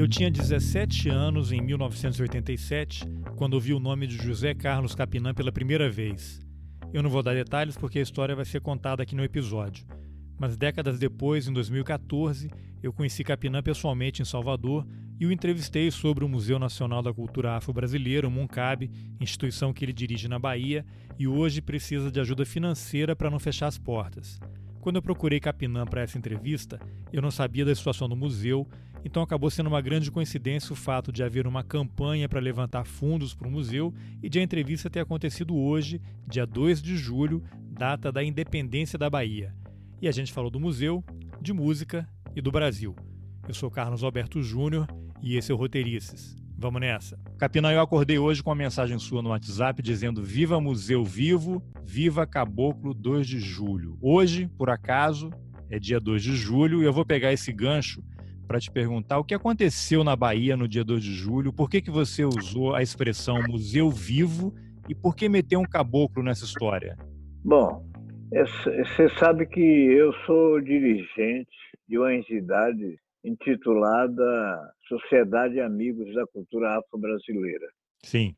Eu tinha 17 anos em 1987, quando ouvi o nome de José Carlos Capinã pela primeira vez. Eu não vou dar detalhes porque a história vai ser contada aqui no episódio. Mas décadas depois, em 2014, eu conheci Capinã pessoalmente em Salvador e o entrevistei sobre o Museu Nacional da Cultura Afro-Brasileira, o MUNCAB, instituição que ele dirige na Bahia e hoje precisa de ajuda financeira para não fechar as portas. Quando eu procurei Capinã para essa entrevista, eu não sabia da situação do museu, então acabou sendo uma grande coincidência o fato de haver uma campanha para levantar fundos para o museu e de a entrevista ter acontecido hoje, dia 2 de julho, data da independência da Bahia. E a gente falou do museu, de música e do Brasil. Eu sou Carlos Alberto Júnior e esse é o Roteirices. Vamos nessa. Capinã, eu acordei hoje com uma mensagem sua no WhatsApp dizendo Viva Museu Vivo, Viva Caboclo 2 de julho. Hoje, por acaso, é dia 2 de julho e eu vou pegar esse gancho para te perguntar o que aconteceu na Bahia no dia 2 de julho, por que, que você usou a expressão Museu Vivo e por que meter um caboclo nessa história? Bom, você sabe que eu sou dirigente de uma entidade intitulada Sociedade Amigos da Cultura Afro-Brasileira. Sim.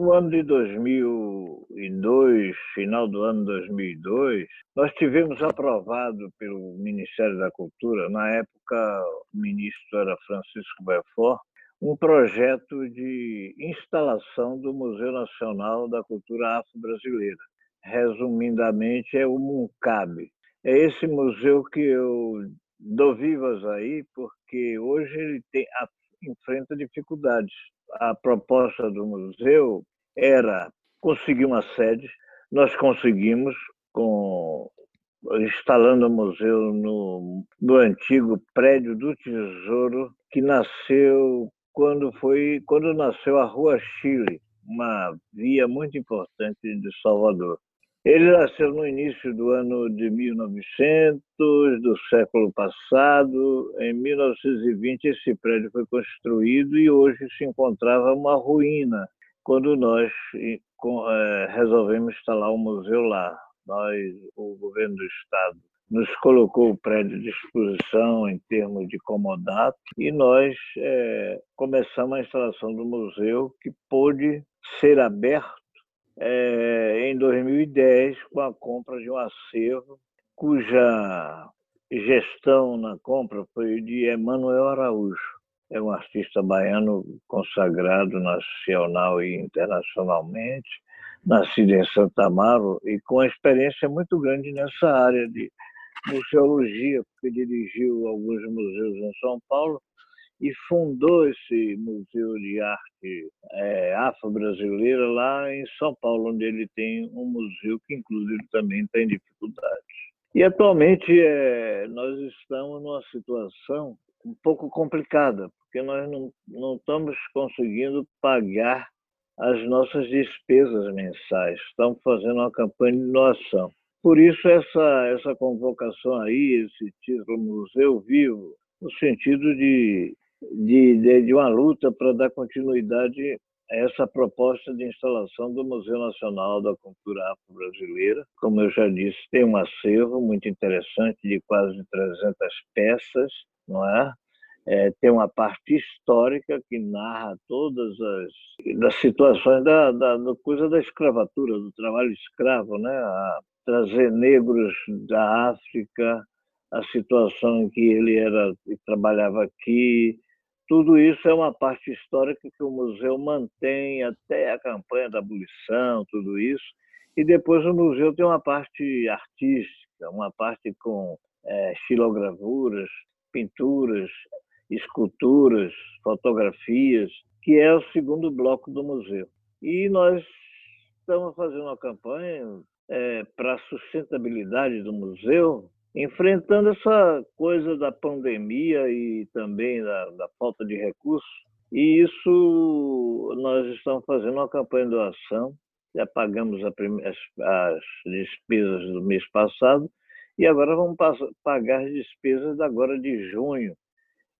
No ano de 2002, final do ano 2002, nós tivemos aprovado pelo Ministério da Cultura, na época o ministro era Francisco Belfort, um projeto de instalação do Museu Nacional da Cultura Afro-Brasileira. Resumidamente, é o MUNCAB. É esse museu que eu dou vivas aí, porque hoje ele tem, enfrenta dificuldades. A proposta do museu era conseguir uma sede, nós conseguimos com instalando o museu no, no antigo prédio do Tesouro que nasceu quando foi quando nasceu a Rua Chile, uma via muito importante de Salvador. Ele nasceu no início do ano de 1900, do século passado. Em 1920, esse prédio foi construído e hoje se encontrava uma ruína, quando nós é, resolvemos instalar um museu lá. Nós, o governo do Estado, nos colocou o prédio à disposição em termos de comodato e nós é, começamos a instalação do museu, que pôde ser aberto é, em 2010 com a compra de um acervo cuja gestão na compra foi de Emanuel Araújo. É um artista baiano consagrado nacional e internacionalmente, nascido em Santa Amaro e com experiência muito grande nessa área de museologia, porque dirigiu alguns museus em São Paulo e fundou esse Museu de Arte é, Afro-Brasileira lá em São Paulo, onde ele tem um museu que, inclusive, também tem dificuldades. E, atualmente, é, nós estamos numa situação um pouco complicada, porque nós não, não estamos conseguindo pagar as nossas despesas mensais. Estamos fazendo uma campanha de doação. Por isso, essa, essa convocação aí, esse título Museu Vivo, no sentido de de, de, de uma luta para dar continuidade a essa proposta de instalação do Museu Nacional da Cultura Afro-Brasileira. Como eu já disse, tem um acervo muito interessante de quase 300 peças, não é? É, tem uma parte histórica que narra todas as das situações da, da, da, coisa da escravatura, do trabalho escravo, né? A trazer negros da África, a situação em que ele era trabalhava aqui, tudo isso é uma parte histórica que o museu mantém até a campanha da abolição, tudo isso. E depois o museu tem uma parte artística, uma parte com é, pinturas, esculturas, fotografias, que é o segundo bloco do museu. E nós estamos fazendo uma campanha é, para a sustentabilidade do museu, enfrentando essa coisa da pandemia e também da, da falta de recursos. E isso nós estamos fazendo uma campanha de doação, já pagamos as, as despesas do mês passado e agora vamos pagar as despesas agora de junho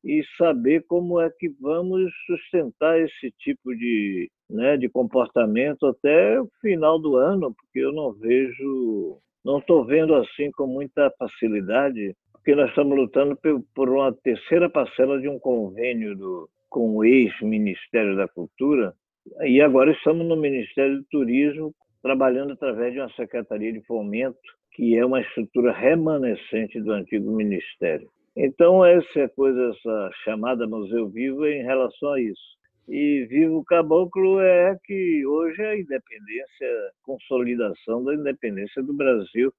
e saber como é que vamos sustentar esse tipo de, né, de comportamento até o final do ano, porque eu não vejo não estou vendo assim com muita facilidade, porque nós estamos lutando por uma terceira parcela de um convênio do, com o ex-Ministério da Cultura, e agora estamos no Ministério do Turismo, trabalhando através de uma Secretaria de Fomento, que é uma estrutura remanescente do antigo Ministério. Então, essa é coisa, essa chamada Museu Vivo é em relação a isso. E Vivo Caboclo é que hoje é a independência, consolidação da independência do Brasil,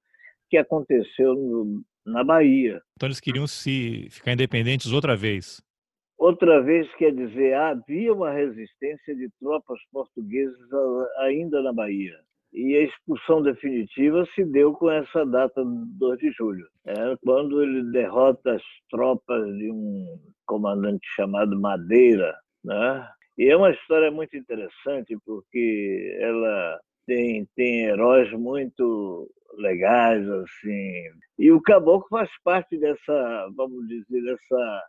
que aconteceu no, na Bahia. Então eles queriam se ficar independentes outra vez. Outra vez quer dizer, havia uma resistência de tropas portuguesas ainda na Bahia. E a expulsão definitiva se deu com essa data, 2 de julho, é quando ele derrota as tropas de um comandante chamado Madeira. Né? E é uma história muito interessante, porque ela tem, tem heróis muito legais, assim. E o caboclo faz parte dessa, vamos dizer, dessa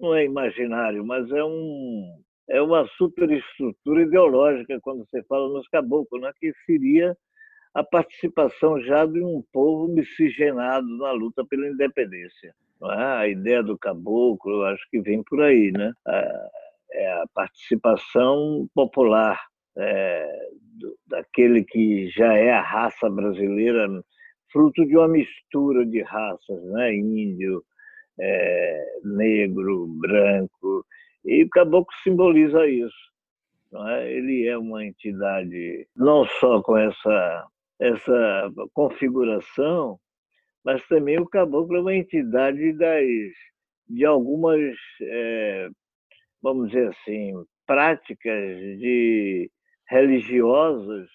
não é imaginário, mas é um é uma superestrutura ideológica quando você fala nos caboclos, né? que seria a participação já de um povo miscigenado na luta pela independência. É? A ideia do caboclo, acho que vem por aí, né? É a participação popular é, do, daquele que já é a raça brasileira, fruto de uma mistura de raças, né? Índio, é, negro, branco, e o caboclo simboliza isso. É? Ele é uma entidade não só com essa, essa configuração, mas também o caboclo é uma entidade das, de algumas, é, vamos dizer assim, práticas de religiosas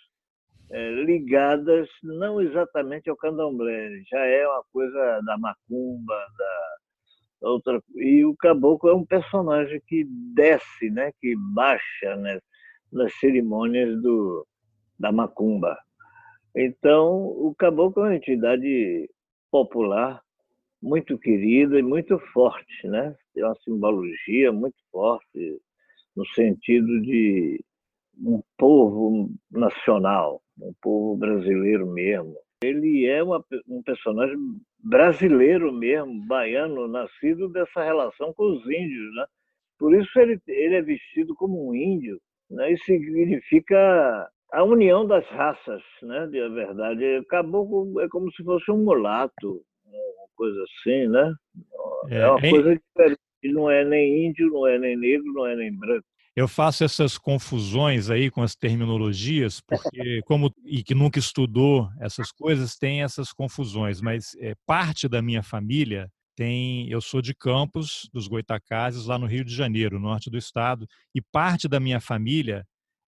é, ligadas não exatamente ao candomblé, já é uma coisa da macumba, da, outra e o caboclo é um personagem que desce, né, que baixa né, nas cerimônias do da macumba. Então, o caboclo é uma entidade popular muito querida e muito forte, né? Tem uma simbologia muito forte no sentido de um povo nacional, um povo brasileiro mesmo. Ele é uma, um personagem brasileiro mesmo, baiano, nascido dessa relação com os índios, né? Por isso ele, ele é vestido como um índio, né? Isso significa a união das raças, né? De verdade, caboclo é como se fosse um mulato, uma coisa assim, né? É, é uma coisa diferente. Não é nem índio, não é nem negro, não é nem branco. Eu faço essas confusões aí com as terminologias, porque como e que nunca estudou essas coisas tem essas confusões, mas é, parte da minha família tem, eu sou de Campos dos Goitacazes, lá no Rio de Janeiro, norte do estado, e parte da minha família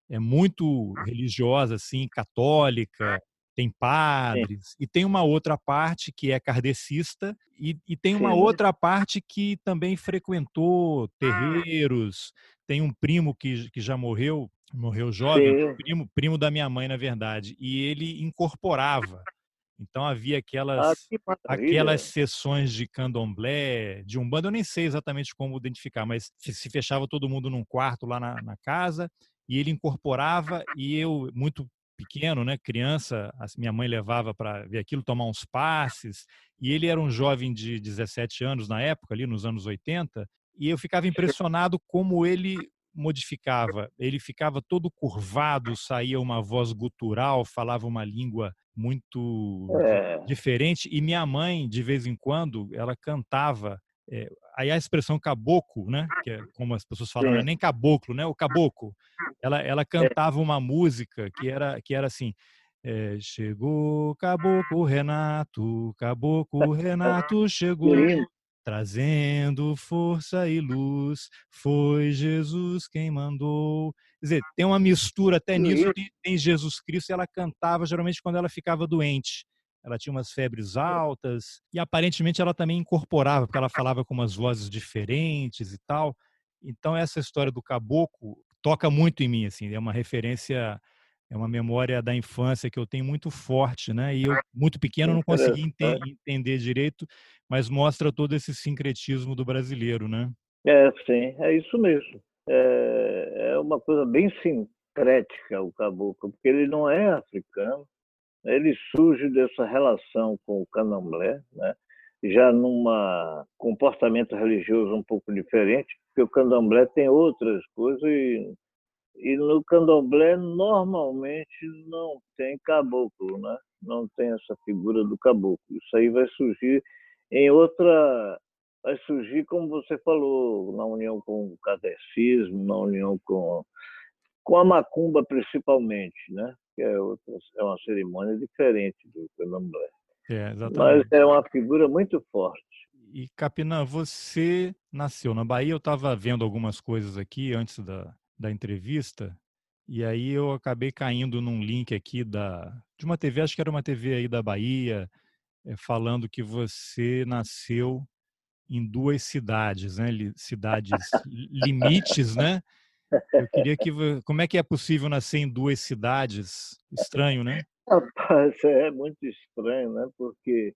é muito religiosa, assim, católica, tem padres, Sim. e tem uma outra parte que é kardecista, e, e tem uma Sim. outra parte que também frequentou ah. terreiros, tem um primo que, que já morreu, morreu jovem, primo, primo da minha mãe, na verdade, e ele incorporava. Então havia ah, aquelas, ah, aquelas sessões de candomblé, de umbanda, eu nem sei exatamente como identificar, mas se fechava todo mundo num quarto lá na, na casa e ele incorporava e eu, muito pequeno, né, criança, minha mãe levava para ver aquilo, tomar uns passes, e ele era um jovem de 17 anos na época, ali nos anos 80, e eu ficava impressionado como ele modificava. Ele ficava todo curvado, saía uma voz gutural, falava uma língua muito é. diferente. E minha mãe, de vez em quando, ela cantava. É, aí a expressão caboclo, né? Que é como as pessoas falam, é nem caboclo, né? O caboclo. Ela, ela cantava uma música que era, que era assim. É, chegou Caboclo Renato, Caboclo Renato chegou trazendo força e luz, foi Jesus quem mandou. Quer dizer, tem uma mistura até nisso tem Jesus Cristo, e ela cantava geralmente quando ela ficava doente. Ela tinha umas febres altas e aparentemente ela também incorporava, porque ela falava com umas vozes diferentes e tal. Então essa história do caboclo toca muito em mim, assim, é uma referência é uma memória da infância que eu tenho muito forte, né? E eu, muito pequeno, não consegui ente entender direito, mas mostra todo esse sincretismo do brasileiro, né? É, sim, é isso mesmo. É, é uma coisa bem sincrética o caboclo, porque ele não é africano, ele surge dessa relação com o candomblé, né? já num comportamento religioso um pouco diferente, porque o candomblé tem outras coisas e, e no candomblé normalmente não tem caboclo, né? não tem essa figura do caboclo. Isso aí vai surgir em outra. Vai surgir, como você falou, na união com o catecismo, na união com, com a macumba, principalmente, né? Que é, outra, é uma cerimônia diferente do candomblé. É, Mas é uma figura muito forte. E Capinã, você nasceu na Bahia. Eu estava vendo algumas coisas aqui antes da, da entrevista e aí eu acabei caindo num link aqui da de uma TV, acho que era uma TV aí da Bahia, é, falando que você nasceu em duas cidades, né? Cidades limites, né? Eu queria que como é que é possível nascer em duas cidades? Estranho, né? Rapaz, é muito estranho, né? Porque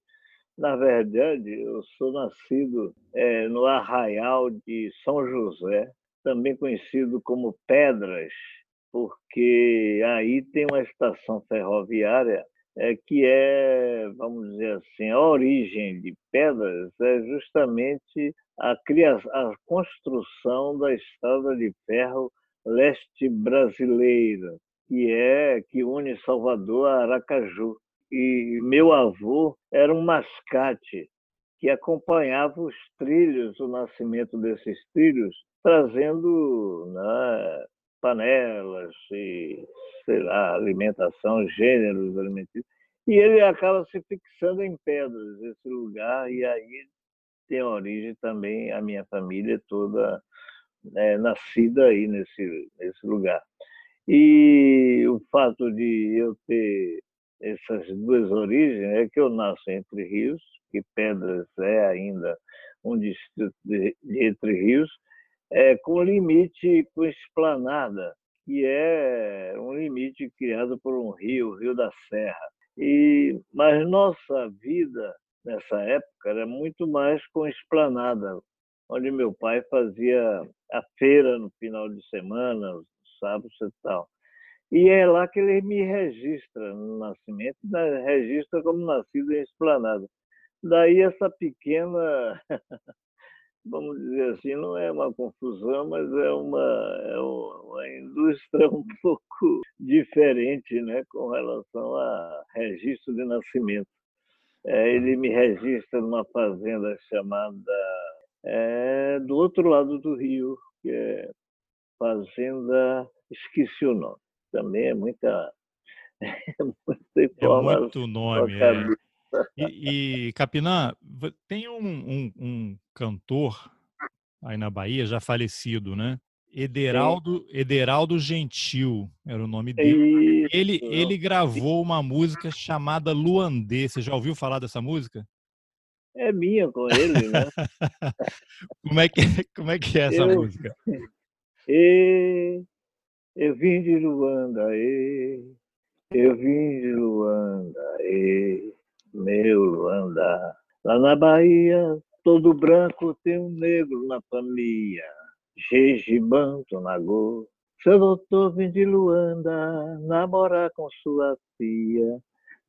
na verdade eu sou nascido é, no Arraial de São José, também conhecido como Pedras, porque aí tem uma estação ferroviária é, que é, vamos dizer assim, a origem de Pedras é justamente a, criação, a construção da estrada de ferro leste brasileira, que é que une Salvador a Aracaju. E meu avô era um mascate que acompanhava os trilhos, o nascimento desses trilhos, trazendo né, panelas e, sei lá, alimentação, gêneros alimentícios. E ele acaba se fixando em pedras, esse lugar, e aí tem origem também a minha família toda né, nascida aí nesse, nesse lugar. E o fato de eu ter essas duas origens é que eu nasço entre rios, que Pedras é ainda um distrito de, de Entre Rios, é, com limite com esplanada, que é um limite criado por um rio, o Rio da Serra. E, mas nossa vida nessa época era muito mais com esplanada, onde meu pai fazia a feira no final de semana, sábado e tal. E é lá que ele me registra no nascimento, registra como nascido em esplanada. Daí essa pequena vamos dizer assim, não é uma confusão, mas é uma, é uma indústria um pouco diferente né, com relação a registro de nascimento. É, ele me registra numa fazenda chamada é, do outro lado do rio, que é Fazenda, esqueci o nome. Também é muita, é muita informação. É muito nome, é. E, e Capinã, tem um, um, um, cantor aí na Bahia, já falecido, né? Ederaldo, Ederaldo Gentil era o nome dele. Ele, ele gravou uma música chamada Luandê. Você já ouviu falar dessa música? É minha com ele, né? como, é que, como é que é essa eu, música? E, eu vim de Luanda, e, eu vim de Luanda, e, meu Luanda. Lá na Bahia, todo branco tem um negro na família. Jejibanto Nagô. Seu doutor vem de Luanda, namorar com sua filha.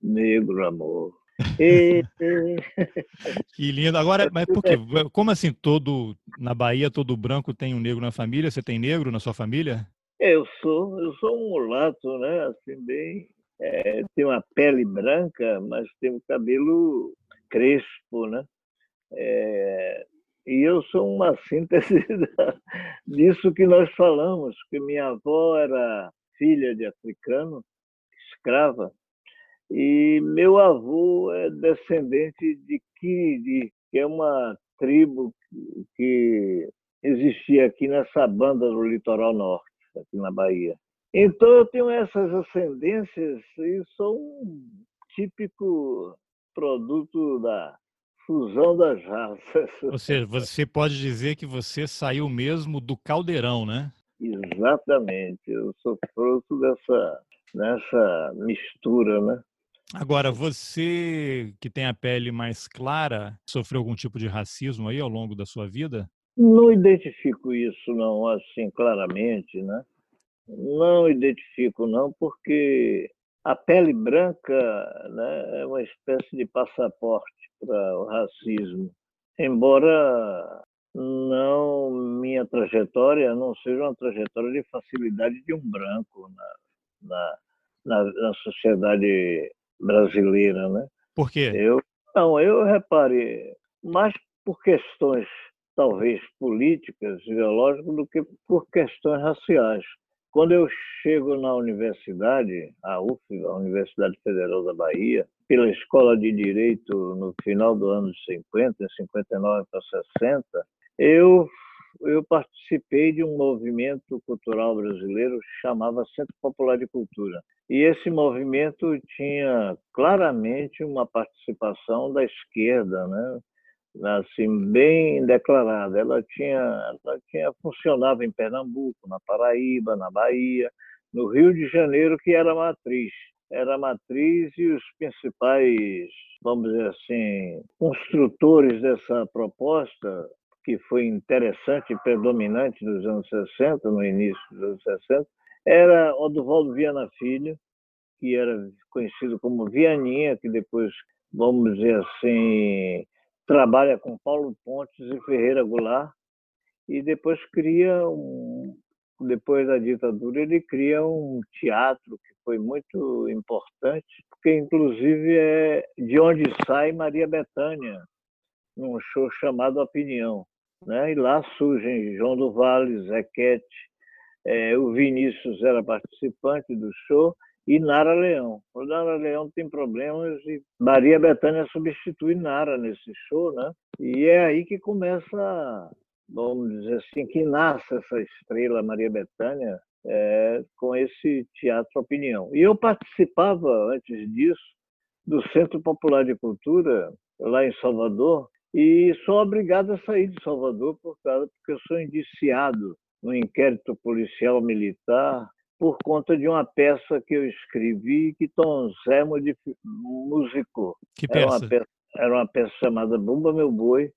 Negro amor. Que lindo. Agora, mas por quê? Como assim todo na Bahia todo branco tem um negro na família? Você tem negro na sua família? Eu sou, eu sou um mulato, né? Assim bem é, tem uma pele branca, mas tem um cabelo crespo, né? É, e eu sou uma síntese disso que nós falamos, que minha avó era filha de africano, escrava, e meu avô é descendente de Kiriri, que é uma tribo que existia aqui nessa banda do litoral norte, aqui na Bahia. Então, eu tenho essas ascendências e sou um típico produto da fusão das raças. Ou seja, você pode dizer que você saiu mesmo do caldeirão, né? Exatamente. Eu sou fruto dessa, dessa mistura, né? Agora, você que tem a pele mais clara, sofreu algum tipo de racismo aí ao longo da sua vida? Não identifico isso, não, assim, claramente, né? Não identifico, não, porque a pele branca né, é uma espécie de passaporte para o racismo, embora não minha trajetória não seja uma trajetória de facilidade de um branco na, na, na, na sociedade brasileira, né? Por quê? Eu não, eu repare mais por questões talvez políticas, ideológicas, do que por questões raciais. Quando eu chego na universidade, a UF, a Universidade Federal da Bahia, pela Escola de Direito no final do ano 50, 59 para 60, eu eu participei de um movimento cultural brasileiro chamava Centro Popular de Cultura. E esse movimento tinha claramente uma participação da esquerda, né? Assim bem declarada. Ela tinha, ela tinha funcionava em Pernambuco, na Paraíba, na Bahia, no Rio de Janeiro, que era matriz. Era matriz e os principais, vamos dizer assim, construtores dessa proposta, que foi interessante e predominante nos anos 60, no início dos anos 60, era Oduvaldo Viana Filho, que era conhecido como Vianinha, que depois, vamos dizer assim, trabalha com Paulo Pontes e Ferreira Goulart e depois cria um depois da ditadura ele cria um teatro que foi muito importante porque inclusive é de onde sai Maria Bethânia num show chamado Opinião né? E lá surgem João do Vale Zequete é, o Vinícius era participante do show e Nara Leão. O Nara Leão tem problemas e Maria Bethânia substitui Nara nesse show, né? E é aí que começa, vamos dizer assim, que nasce essa estrela Maria Bethânia é, com esse teatro opinião. E eu participava antes disso do Centro Popular de Cultura lá em Salvador e sou obrigado a sair de Salvador por causa porque eu sou indiciado no inquérito policial militar por conta de uma peça que eu escrevi que Tom Zé musicou. Que peça? Era uma peça, era uma peça chamada Bumba Meu Boi,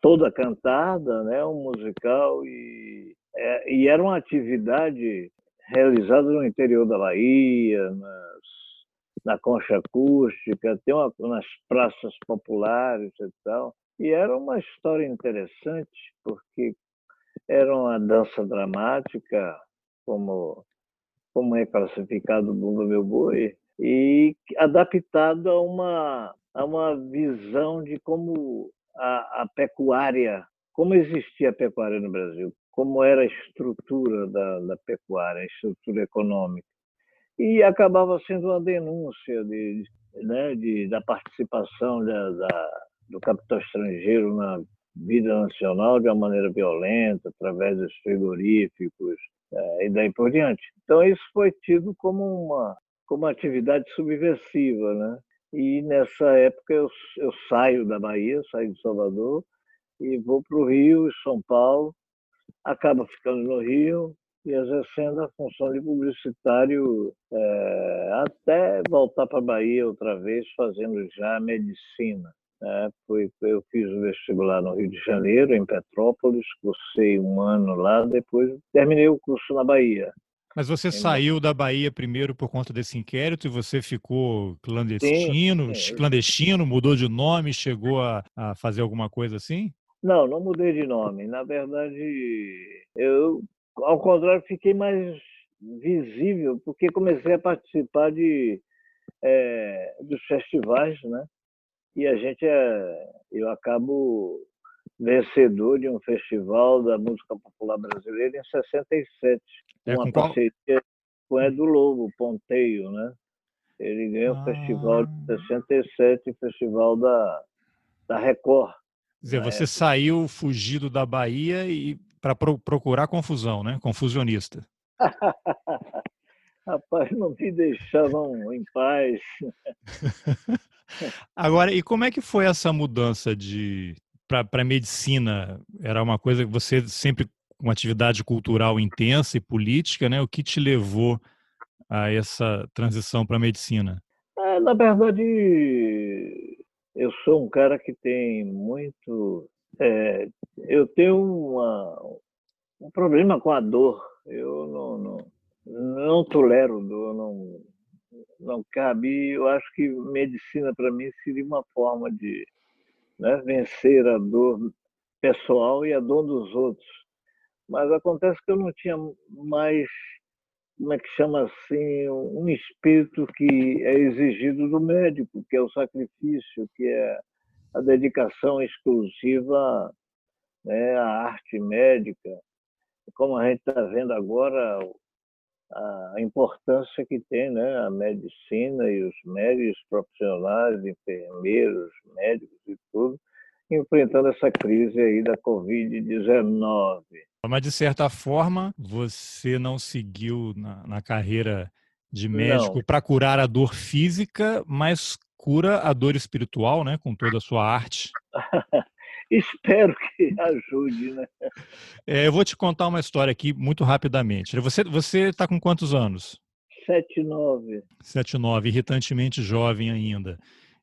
toda cantada, né, um musical, e, é, e era uma atividade realizada no interior da Bahia, nas, na concha acústica, tem uma, nas praças populares e tal. E era uma história interessante, porque era uma dança dramática, como como é classificado o Bumba Meu Boi, e adaptado a uma, a uma visão de como a, a pecuária, como existia a pecuária no Brasil, como era a estrutura da, da pecuária, a estrutura econômica. E acabava sendo uma denúncia de, né, de, da participação da, da, do capital estrangeiro na vida nacional de uma maneira violenta, através dos frigoríficos, e daí por diante. Então isso foi tido como uma como atividade subversiva, né? E nessa época eu, eu saio da Bahia, saio de Salvador e vou para o Rio, São Paulo, acabo ficando no Rio e exercendo a função de publicitário é, até voltar para a Bahia outra vez, fazendo já medicina. É, foi, eu fiz o vestibular no Rio de Janeiro, em Petrópolis, cursei um ano lá, depois terminei o curso na Bahia. Mas você saiu da Bahia primeiro por conta desse inquérito e você ficou clandestino, sim, sim. clandestino, mudou de nome, chegou a, a, fazer alguma coisa assim? Não, não mudei de nome. Na verdade, eu, ao contrário, fiquei mais visível porque comecei a participar de é, dos festivais, né? E a gente é, eu acabo vencedor de um festival da música popular brasileira em 67, é, uma parceria qual? com Edu Lobo, Ponteio, né? Ele ganhou ah. o festival de 67, festival da, da Record. Quer dizer, você época. saiu fugido da Bahia e para pro, procurar confusão, né? Confusionista. Rapaz, não me deixavam em paz. Agora, e como é que foi essa mudança de para medicina? Era uma coisa que você sempre com atividade cultural intensa e política, né? O que te levou a essa transição para a medicina? É, na verdade, eu sou um cara que tem muito. É, eu tenho uma, um problema com a dor. Eu não, não, não tolero dor, não, não cabe. Eu acho que medicina para mim seria uma forma de né, vencer a dor pessoal e a dor dos outros. Mas acontece que eu não tinha mais, como é que chama assim, um espírito que é exigido do médico, que é o sacrifício, que é a dedicação exclusiva né, à arte médica. Como a gente está vendo agora, a importância que tem né, a medicina e os médicos profissionais, enfermeiros, médicos e tudo, enfrentando essa crise aí da Covid-19. Mas, de certa forma, você não seguiu na, na carreira de médico para curar a dor física, mas cura a dor espiritual, né, com toda a sua arte. Espero que ajude, né? É, eu vou te contar uma história aqui muito rapidamente. Você você está com quantos anos? Sete nove. Sete nove, irritantemente jovem ainda.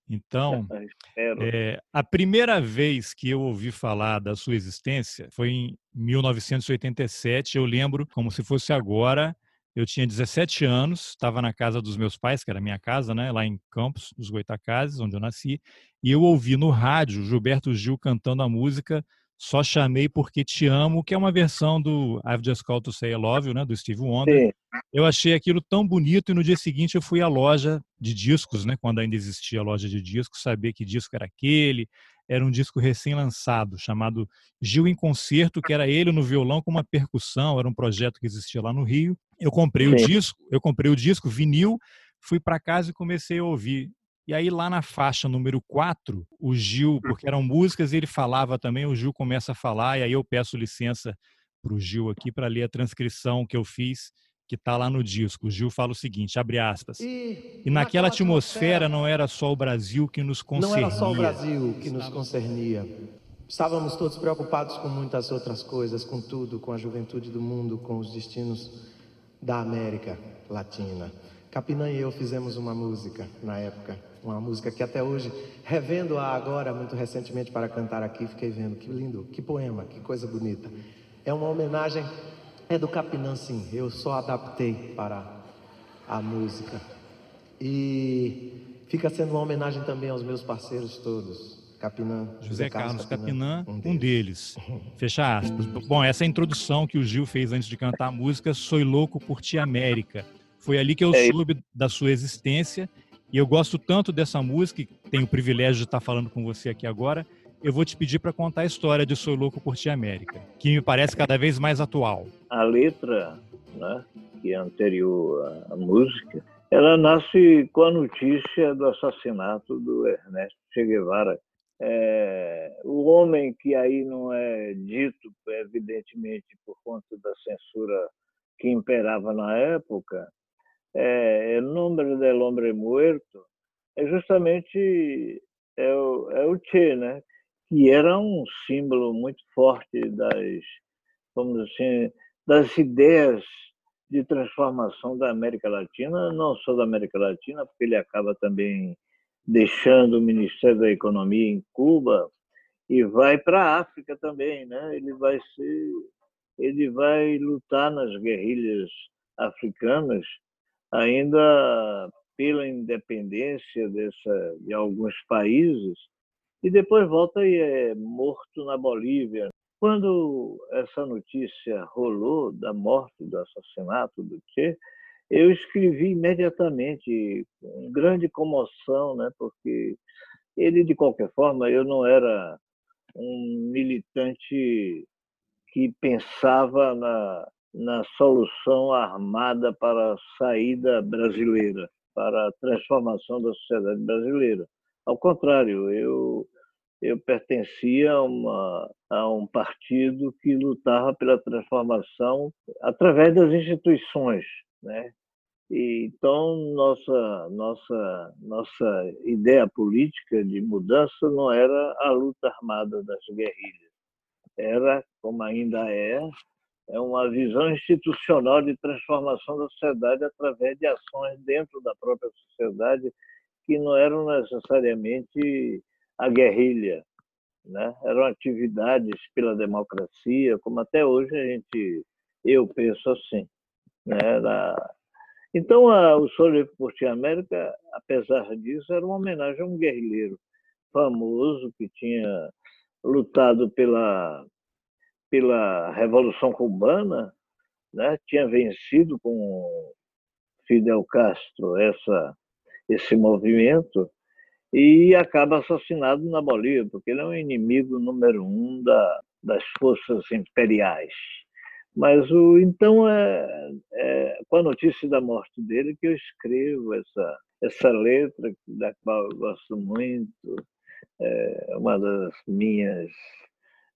Então, é, a primeira vez que eu ouvi falar da sua existência foi em 1987. Eu lembro como se fosse agora. Eu tinha 17 anos, estava na casa dos meus pais, que era a minha casa, né, lá em Campos dos Goitacazes, onde eu nasci, e eu ouvi no rádio Gilberto Gil cantando a música Só Chamei Porque Te Amo, que é uma versão do I've Just Called to Say I Love You, né, do Steve Wonder. Sim. Eu achei aquilo tão bonito e no dia seguinte eu fui à loja de discos, né, quando ainda existia a loja de discos, saber que disco era aquele, era um disco recém-lançado, chamado Gil em Concerto, que era ele no violão com uma percussão, era um projeto que existia lá no Rio. Eu comprei Sim. o disco, eu comprei o disco vinil, fui para casa e comecei a ouvir. E aí lá na faixa número 4, o Gil, hum. porque eram músicas, ele falava também, o Gil começa a falar, e aí eu peço licença para o Gil aqui para ler a transcrição que eu fiz que está lá no disco. O Gil fala o seguinte, abre aspas. E, e naquela atmosfera, atmosfera não era só o Brasil que nos concernia. Não era só o Brasil que nos concernia. Estávamos todos preocupados com muitas outras coisas, com tudo, com a juventude do mundo, com os destinos da América Latina. Capinã e eu fizemos uma música na época, uma música que até hoje, revendo-a agora, muito recentemente para cantar aqui, fiquei vendo que lindo, que poema, que coisa bonita. É uma homenagem é do Capinã, sim. Eu só adaptei para a música. E fica sendo uma homenagem também aos meus parceiros todos. Capinã, José, José Carlos, Capinã, Capinã, um deles. Um deles. Fecha aspas. Bom, essa é a introdução que o Gil fez antes de cantar a música Sou Louco por Ti América. Foi ali que eu é. soube da sua existência e eu gosto tanto dessa música, tenho o privilégio de estar falando com você aqui agora, eu vou te pedir para contar a história de Sou Louco por Ti América, que me parece cada vez mais atual. A letra, né, que é anterior à música, ela nasce com a notícia do assassinato do Ernesto Che Guevara. É, o homem que aí não é dito, evidentemente, por conta da censura que imperava na época, é, é Nombre del Hombre Muerto, é justamente é o, é o Che, né? Que era um símbolo muito forte das, vamos assim, das ideias de transformação da América Latina, não só da América Latina, porque ele acaba também deixando o Ministério da Economia em Cuba e vai para a África também, né? Ele vai ser, ele vai lutar nas guerrilhas africanas ainda pela independência dessa de alguns países e depois volta e é morto na Bolívia. Quando essa notícia rolou da morte, do assassinato do Che, eu escrevi imediatamente, com grande comoção, né? porque ele, de qualquer forma, eu não era um militante que pensava na, na solução armada para a saída brasileira, para a transformação da sociedade brasileira. Ao contrário, eu, eu pertencia a, uma, a um partido que lutava pela transformação através das instituições, né? E, então nossa nossa nossa ideia política de mudança não era a luta armada das guerrilhas, era como ainda é é uma visão institucional de transformação da sociedade através de ações dentro da própria sociedade que não eram necessariamente a guerrilha, né? eram atividades pela democracia, como até hoje a gente, eu penso assim. Né? Era, Então, a, o Sol por Ti América, apesar disso, era uma homenagem a um guerrilheiro famoso que tinha lutado pela, pela Revolução Cubana, né? tinha vencido com Fidel Castro essa, esse movimento e acaba assassinado na Bolívia, porque ele é um inimigo número um da, das forças imperiais. Mas o então é, é, com a notícia da morte dele que eu escrevo essa essa letra da qual eu gosto muito, é uma das minhas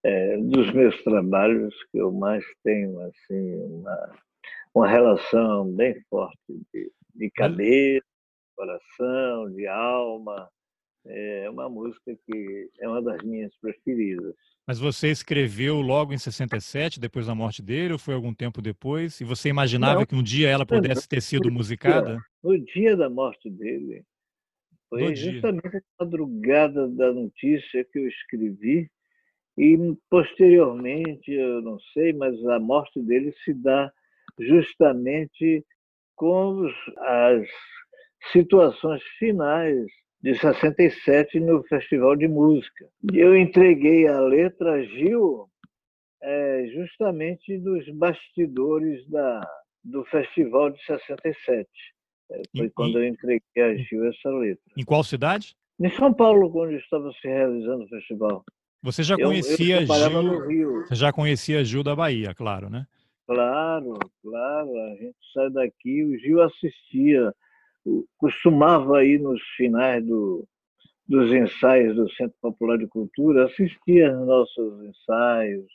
é, dos meus trabalhos que eu mais tenho assim uma uma relação bem forte de, de cabeça, coração, de alma. É uma música que é uma das minhas preferidas. Mas você escreveu logo em 67, depois da morte dele, ou foi algum tempo depois? E você imaginava Não, que um dia ela pudesse ter sido musicada? No dia da morte dele. Foi justamente dia. a madrugada da notícia que eu escrevi. E posteriormente, eu não sei, mas a morte dele se dá justamente com as situações finais de 67 no Festival de Música. E eu entreguei a letra a Gil é, justamente dos bastidores da, do Festival de 67. É, foi quando eu entreguei a Gil essa letra. Em qual cidade? Em São Paulo, quando estava se realizando o festival. Você já conhecia eu, eu Gil? Você já conhecia Gil da Bahia, claro, né? Claro, claro. A gente sai daqui, o Gil assistia costumava ir nos finais do, dos ensaios do Centro Popular de Cultura, assistia aos nossos ensaios.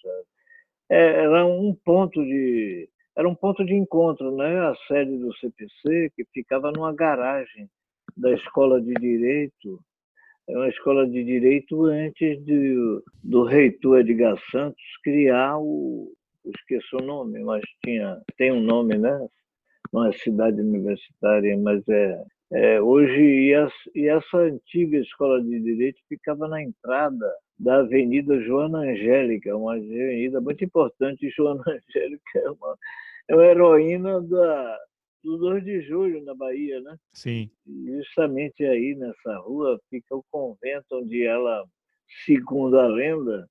É, era um ponto de era um ponto de encontro, né? A sede do CPC que ficava numa garagem da Escola de Direito, é uma escola de direito antes de, do reitor Edgar Santos criar o esqueço o nome, mas tinha tem um nome, né? Não é cidade universitária, mas é, é hoje e, as, e, essa antiga escola de direito ficava na entrada da Avenida Joana Angélica, uma avenida muito importante. Joana Angélica é uma, é uma heroína da, do 2 de julho na Bahia, né? Sim. E justamente aí nessa rua fica o convento onde ela, segundo a lenda,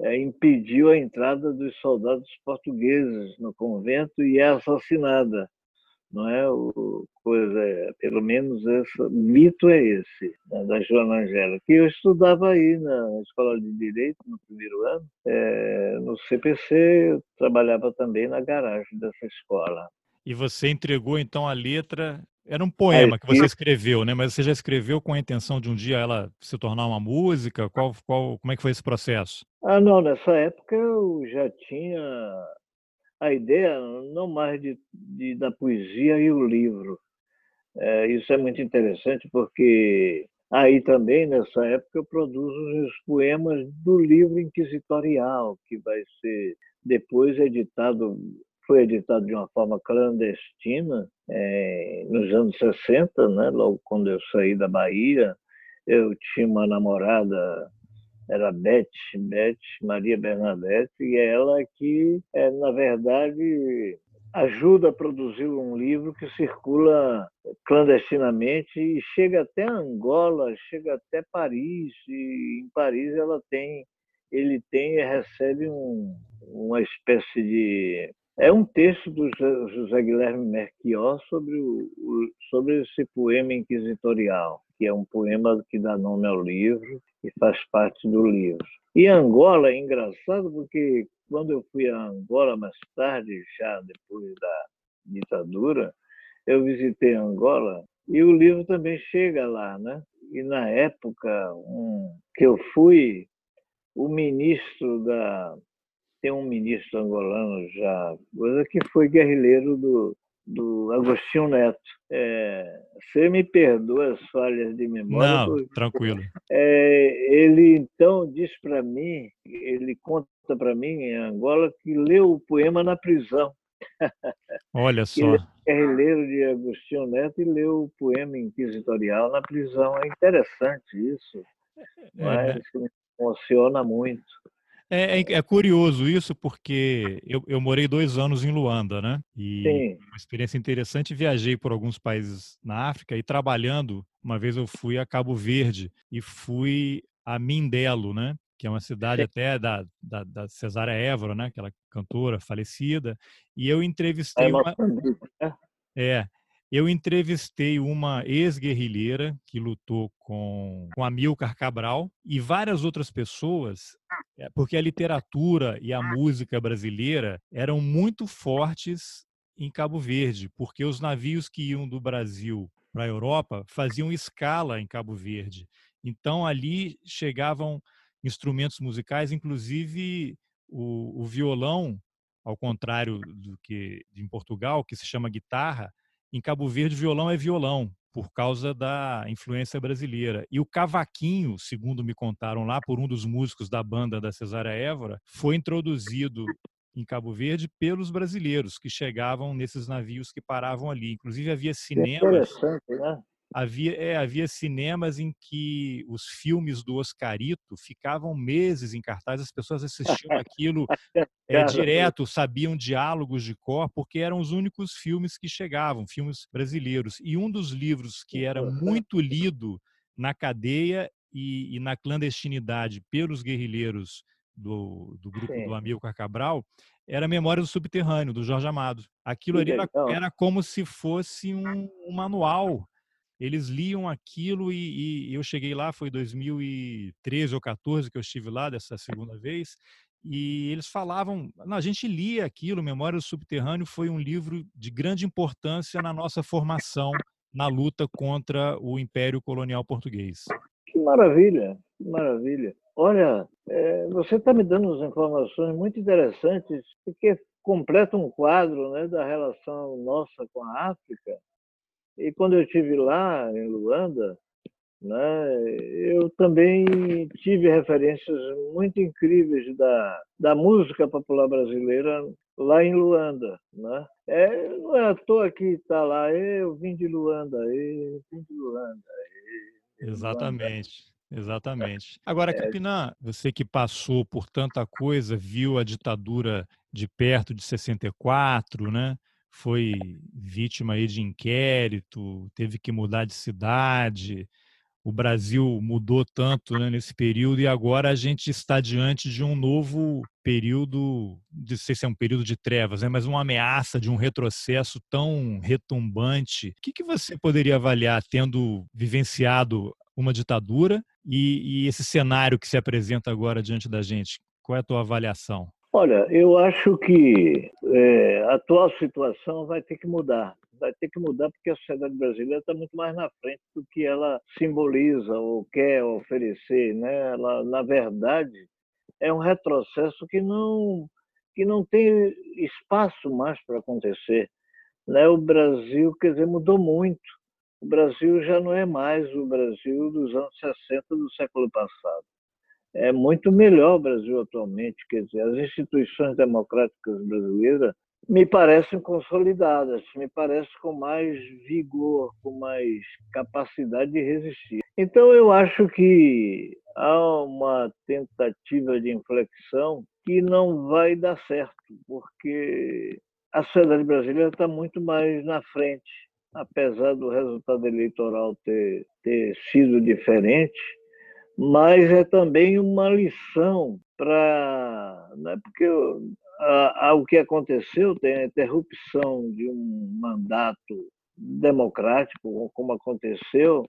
é, impediu a entrada dos soldados portugueses no convento e é assassinada não é o coisa é, pelo menos esse mito é esse né, da Joana Angela que eu estudava aí na escola de direito no primeiro ano é, no CPC eu trabalhava também na garagem dessa escola e você entregou então a letra era um poema que você escreveu, né? Mas você já escreveu com a intenção de um dia ela se tornar uma música? Qual, qual, como é que foi esse processo? Ah, não. Nessa época eu já tinha a ideia não mais de, de da poesia e o livro. É, isso é muito interessante porque aí também nessa época eu produzo os poemas do livro inquisitorial que vai ser depois editado foi editado de uma forma clandestina é, nos anos 60, né? Logo quando eu saí da Bahia, eu tinha uma namorada era Beth, Beth Maria Bernadette, e é ela que, é, na verdade, ajuda a produzir um livro que circula clandestinamente e chega até Angola, chega até Paris, e em Paris ela tem, ele tem e recebe um, uma espécie de é um texto do José Guilherme Merquior sobre, sobre esse poema inquisitorial, que é um poema que dá nome ao livro e faz parte do livro. E Angola é engraçado porque quando eu fui a Angola mais tarde, já depois da ditadura, eu visitei Angola e o livro também chega lá, né? E na época um, que eu fui, o ministro da tem um ministro angolano já, coisa que foi guerrilheiro do, do Agostinho Neto. É, você me perdoa as falhas de memória. Não, porque, tranquilo. É, ele então diz para mim, ele conta para mim em Angola que leu o poema na prisão. Olha só. Ele é guerrilheiro de Agostinho Neto e leu o poema inquisitorial na prisão. É interessante isso. É. Mas me emociona muito. É, é, é, curioso isso, porque eu, eu, morei dois anos em Luanda, né? E Sim. uma experiência interessante. Viajei por alguns países na África e trabalhando, uma vez eu fui a Cabo Verde e fui a Mindelo, né? Que é uma cidade Sim. até da, da, da Cesária Évora, né? Aquela cantora falecida. E eu entrevistei é uma. Né? É, eu entrevistei uma ex-guerrilheira que lutou com, com Amilcar Cabral e várias outras pessoas, eh, porque a literatura e a música brasileira eram muito fortes em Cabo Verde, porque os navios que iam do Brasil para a Europa faziam escala em Cabo Verde. Então ali chegavam instrumentos musicais, inclusive o, o violão, ao contrário do que em Portugal, que se chama guitarra, em Cabo Verde, violão é violão, por causa da influência brasileira. E o cavaquinho, segundo me contaram lá por um dos músicos da banda da Cesária Évora, foi introduzido em Cabo Verde pelos brasileiros que chegavam nesses navios que paravam ali. Inclusive havia cinemas. Né? Havia, é, havia cinemas em que os filmes do Oscarito ficavam meses em cartaz, as pessoas assistiam aquilo é, direto, sabiam diálogos de cor, porque eram os únicos filmes que chegavam, filmes brasileiros. E um dos livros que era muito lido na cadeia e, e na clandestinidade pelos guerrilheiros do, do grupo Sim. do Amilcar Cabral era Memória do Subterrâneo, do Jorge Amado. Aquilo ali era, era como se fosse um, um manual eles liam aquilo e, e, eu cheguei lá, foi 2013 ou 14 que eu estive lá dessa segunda vez, e eles falavam, não, a gente lia aquilo, Memória do Subterrâneo foi um livro de grande importância na nossa formação na luta contra o Império Colonial Português. Que maravilha, que maravilha. Olha, é, você está me dando umas informações muito interessantes, porque completa um quadro né, da relação nossa com a África e quando eu estive lá em Luanda, né, eu também tive referências muito incríveis da, da música popular brasileira lá em Luanda. Né? É, não é à toa que está lá, eu vim de Luanda, eu vim de Luanda. Eu, Exatamente. Exatamente. Agora, é. Capinã, você que passou por tanta coisa, viu a ditadura de perto de 64, né? Foi vítima aí de inquérito, teve que mudar de cidade. O Brasil mudou tanto né, nesse período e agora a gente está diante de um novo período, não sei se é um período de trevas, né, mas uma ameaça de um retrocesso tão retumbante. O que, que você poderia avaliar tendo vivenciado uma ditadura e, e esse cenário que se apresenta agora diante da gente? Qual é a tua avaliação? Olha, eu acho que é, a atual situação vai ter que mudar. Vai ter que mudar porque a sociedade brasileira está muito mais na frente do que ela simboliza ou quer oferecer. Né? Ela, na verdade, é um retrocesso que não, que não tem espaço mais para acontecer. Né? O Brasil, quer dizer, mudou muito. O Brasil já não é mais o Brasil dos anos 60 do século passado é muito melhor o Brasil atualmente. Quer dizer, as instituições democráticas brasileiras me parecem consolidadas, me parecem com mais vigor, com mais capacidade de resistir. Então, eu acho que há uma tentativa de inflexão que não vai dar certo, porque a sociedade brasileira está muito mais na frente, apesar do resultado eleitoral ter, ter sido diferente mas é também uma lição para. Né, porque a, a, o que aconteceu tem a interrupção de um mandato democrático, como aconteceu,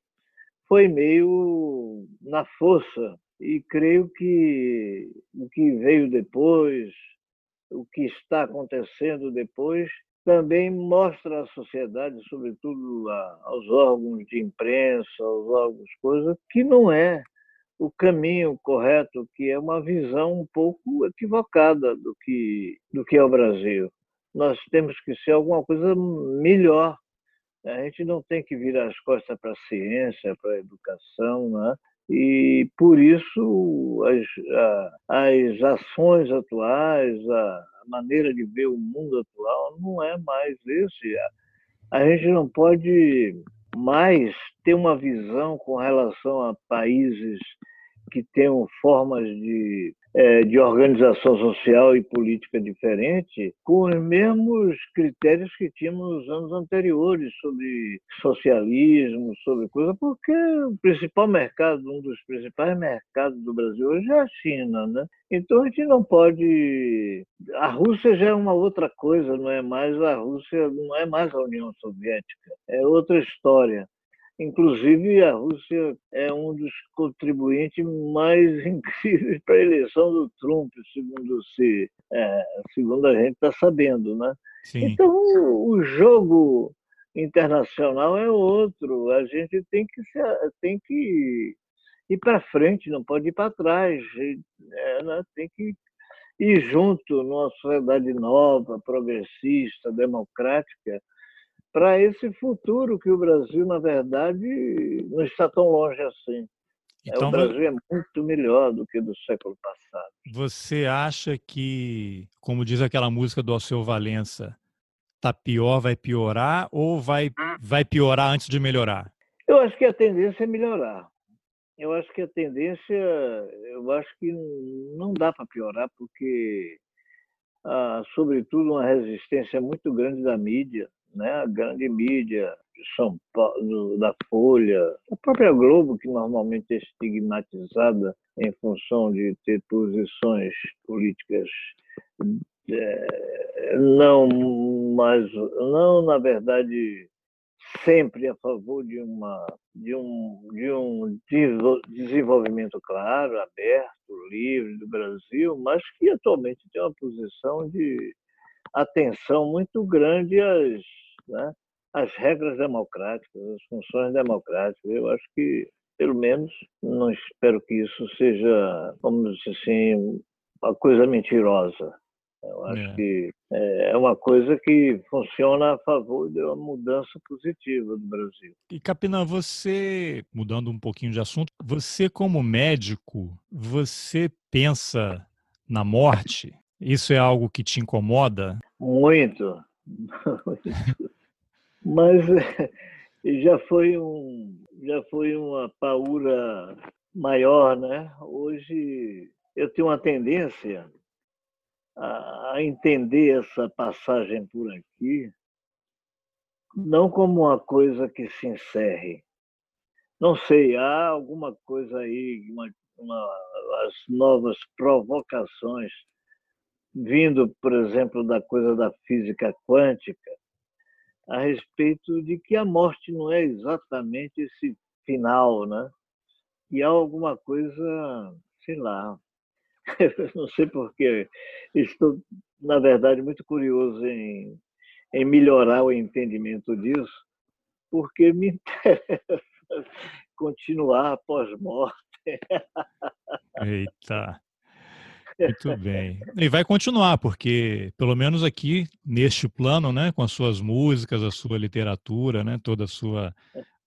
foi meio na força. E creio que o que veio depois, o que está acontecendo depois, também mostra à sociedade, sobretudo aos órgãos de imprensa, aos órgãos coisas, que não é o caminho correto, que é uma visão um pouco equivocada do que, do que é o Brasil. Nós temos que ser alguma coisa melhor. A gente não tem que virar as costas para a ciência, para a educação, né? e por isso as, as ações atuais, a maneira de ver o mundo atual não é mais esse. A gente não pode mais ter uma visão com relação a países que tenham formas de é, de organização social e política diferente, com os mesmos critérios que tínhamos nos anos anteriores sobre socialismo, sobre coisa, porque o principal mercado, um dos principais mercados do Brasil hoje é a China, né? Então a gente não pode. A Rússia já é uma outra coisa, não é mais a Rússia, não é mais a União Soviética, é outra história. Inclusive, a Rússia é um dos contribuintes mais incríveis para a eleição do Trump, segundo, se, é, segundo a gente está sabendo. Né? Sim. Então, o jogo internacional é outro. A gente tem que, tem que ir para frente, não pode ir para trás. É, né? Tem que ir junto numa sociedade nova, progressista, democrática para esse futuro que o Brasil, na verdade, não está tão longe assim. É, então, o Brasil é muito melhor do que do século passado. Você acha que, como diz aquela música do Alceu Valença, tá pior, vai piorar ou vai, vai piorar antes de melhorar? Eu acho que a tendência é melhorar. Eu acho que a tendência, eu acho que não dá para piorar, porque, ah, sobretudo, uma resistência muito grande da mídia né, a grande mídia de São Paulo, da Folha, a própria Globo, que normalmente é estigmatizada em função de ter posições políticas é, não mais, não na verdade sempre a favor de uma de um de um desenvolvimento claro, aberto, livre do Brasil, mas que atualmente tem uma posição de atenção muito grande às né, as regras democráticas, as funções democráticas. Eu acho que, pelo menos, não espero que isso seja, vamos dizer assim, uma coisa mentirosa. Eu acho é. que é, é uma coisa que funciona a favor de uma mudança positiva do Brasil. E Capinã, você, mudando um pouquinho de assunto, você como médico, você pensa na morte? Isso é algo que te incomoda? Muito. Mas já foi um já foi uma paura maior, né? Hoje eu tenho uma tendência a entender essa passagem por aqui não como uma coisa que se encerre. Não sei, há alguma coisa aí, uma, uma, as novas provocações vindo, por exemplo, da coisa da física quântica, a respeito de que a morte não é exatamente esse final, né? E há alguma coisa, sei lá, não sei porquê, estou, na verdade, muito curioso em, em melhorar o entendimento disso, porque me interessa continuar pós-morte. Eita! Muito bem. E vai continuar, porque pelo menos aqui neste plano, né, com as suas músicas, a sua literatura, né, toda a sua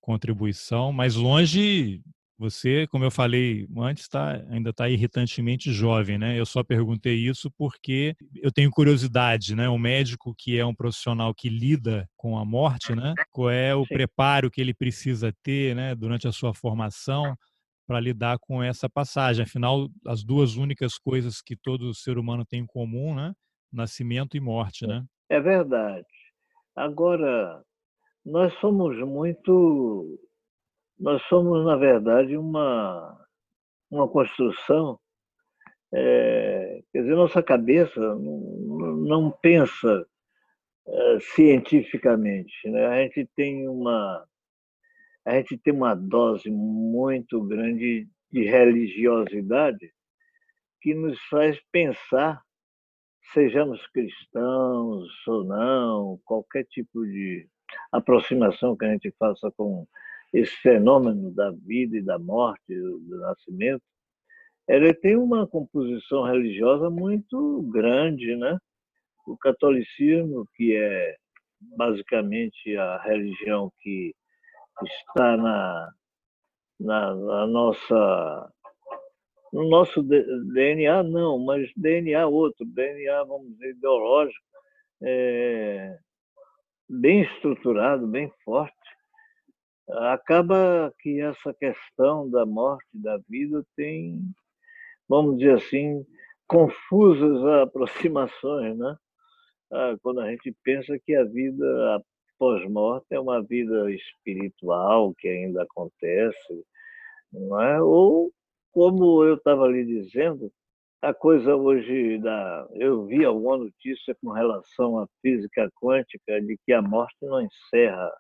contribuição, mas longe você, como eu falei antes, tá, ainda está irritantemente jovem, né? Eu só perguntei isso porque eu tenho curiosidade, né? O médico que é um profissional que lida com a morte, né? Qual é o Sim. preparo que ele precisa ter, né? Durante a sua formação para lidar com essa passagem. Afinal, as duas únicas coisas que todo ser humano tem em comum, né? Nascimento e morte, né? É verdade. Agora, nós somos muito. Nós somos, na verdade, uma, uma construção. É, quer dizer, nossa cabeça não, não pensa é, cientificamente. Né? A gente tem uma a gente tem uma dose muito grande de religiosidade que nos faz pensar, sejamos cristãos ou não, qualquer tipo de aproximação que a gente faça com esse fenômeno da vida e da morte, do nascimento, ele tem uma composição religiosa muito grande, né? O catolicismo, que é basicamente a religião que está na, na, na nossa no nosso DNA não, mas DNA outro, DNA vamos dizer ideológico, é, bem estruturado, bem forte, acaba que essa questão da morte, da vida tem, vamos dizer assim, confusas aproximações, né? Ah, quando a gente pensa que a vida pós-morte é uma vida espiritual que ainda acontece, não é? Ou, como eu estava lhe dizendo, a coisa hoje da. Eu vi alguma notícia com relação à física quântica de que a morte não encerra.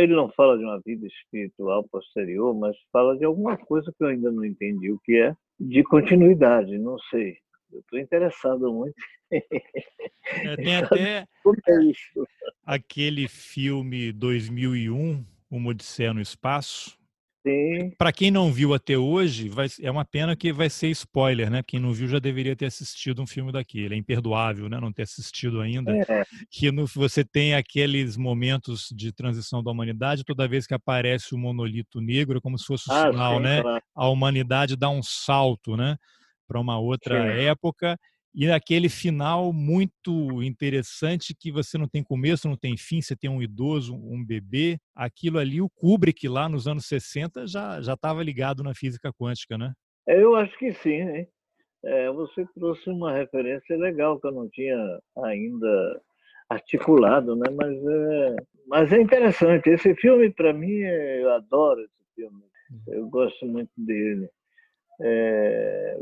Ele não fala de uma vida espiritual posterior, mas fala de alguma coisa que eu ainda não entendi o que é, de continuidade, não sei. Eu estou interessado muito. É, tem até é aquele filme 2001, Uma Odisseia no Espaço, para quem não viu até hoje, vai, é uma pena que vai ser spoiler, né? Quem não viu já deveria ter assistido um filme daquele. É imperdoável, né? Não ter assistido ainda. É. Que no, você tem aqueles momentos de transição da humanidade, toda vez que aparece o monolito negro, é como se fosse o ah, sinal, sim, né? Claro. A humanidade dá um salto, né? Para uma outra sim. época e aquele final muito interessante que você não tem começo, não tem fim, você tem um idoso, um bebê. Aquilo ali, o Kubrick lá nos anos 60 já já estava ligado na física quântica, né? Eu acho que sim, né? É, você trouxe uma referência legal que eu não tinha ainda articulado, né? Mas é, mas é interessante. Esse filme, para mim, eu adoro esse filme. Uhum. Eu gosto muito dele. É,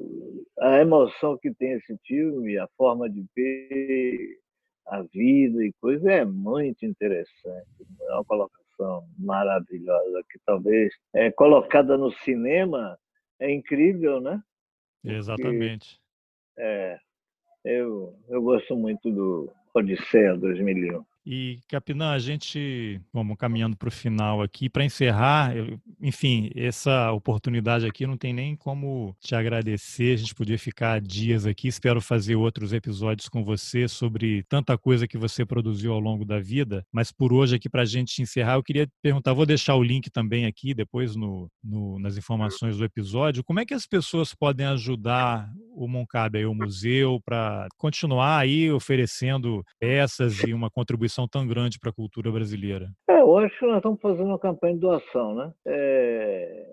a emoção que tem esse filme, a forma de ver a vida e coisa é muito interessante. É uma colocação maravilhosa que talvez é colocada no cinema é incrível, né? Porque, Exatamente. É, eu, eu gosto muito do Odisseia 2001. E, Capinã, a gente, vamos caminhando para o final aqui, para encerrar, eu, enfim, essa oportunidade aqui não tem nem como te agradecer, a gente podia ficar dias aqui, espero fazer outros episódios com você sobre tanta coisa que você produziu ao longo da vida, mas por hoje aqui, para a gente encerrar, eu queria perguntar, vou deixar o link também aqui, depois no, no, nas informações do episódio, como é que as pessoas podem ajudar o Moncabe, o museu, para continuar aí oferecendo peças e uma contribuição contribuição tão grande para a cultura brasileira? É, eu acho que nós estamos fazendo uma campanha de doação, né? É,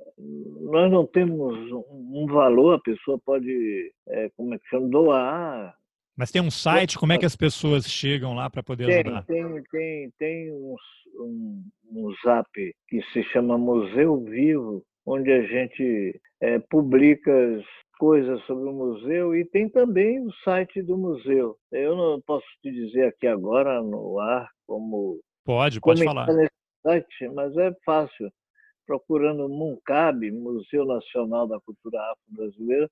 nós não temos um valor, a pessoa pode, é, como é que chama, doar. Mas tem um site, como é que as pessoas chegam lá para poder tem, ajudar? Tem, tem, tem um, um, um zap que se chama Museu Vivo, onde a gente é, publica coisas sobre o museu e tem também o site do museu. Eu não posso te dizer aqui agora no ar como pode pode falar nesse site, mas é fácil. Procurando MUNCAB, Museu Nacional da Cultura Afro-Brasileira,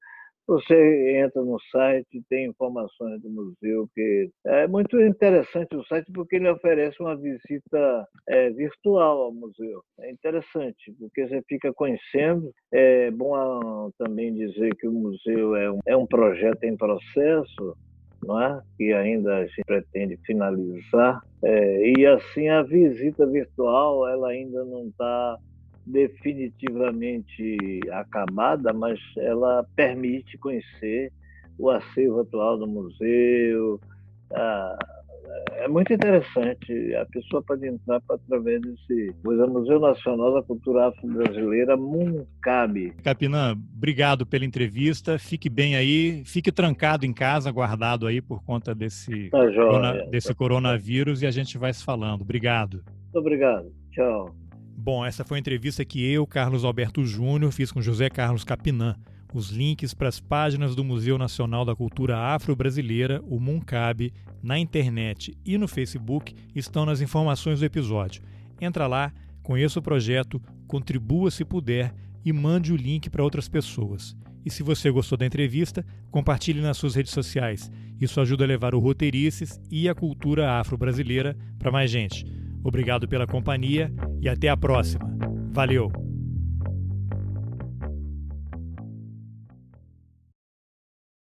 você entra no site, tem informações do museu, que é muito interessante o site porque ele oferece uma visita é, virtual ao museu. É interessante, porque você fica conhecendo. É bom também dizer que o museu é um, é um projeto em processo, não é? que ainda a gente pretende finalizar. É, e assim a visita virtual ela ainda não está definitivamente acabada, mas ela permite conhecer o acervo atual do museu. Ah, é muito interessante. A pessoa pode entrar através desse coisa, Museu Nacional da Cultura Afro-Brasileira, MUNCAB. Capinã, obrigado pela entrevista. Fique bem aí, fique trancado em casa, guardado aí por conta desse, tá corona, desse coronavírus e a gente vai se falando. Obrigado. Muito obrigado. Tchau. Bom, essa foi a entrevista que eu, Carlos Alberto Júnior, fiz com José Carlos Capinã. Os links para as páginas do Museu Nacional da Cultura Afro-Brasileira, o MUNCAB, na internet e no Facebook estão nas informações do episódio. Entra lá, conheça o projeto, contribua se puder e mande o link para outras pessoas. E se você gostou da entrevista, compartilhe nas suas redes sociais. Isso ajuda a levar o Roteirices e a cultura afro-brasileira para mais gente. Obrigado pela companhia e até a próxima. Valeu!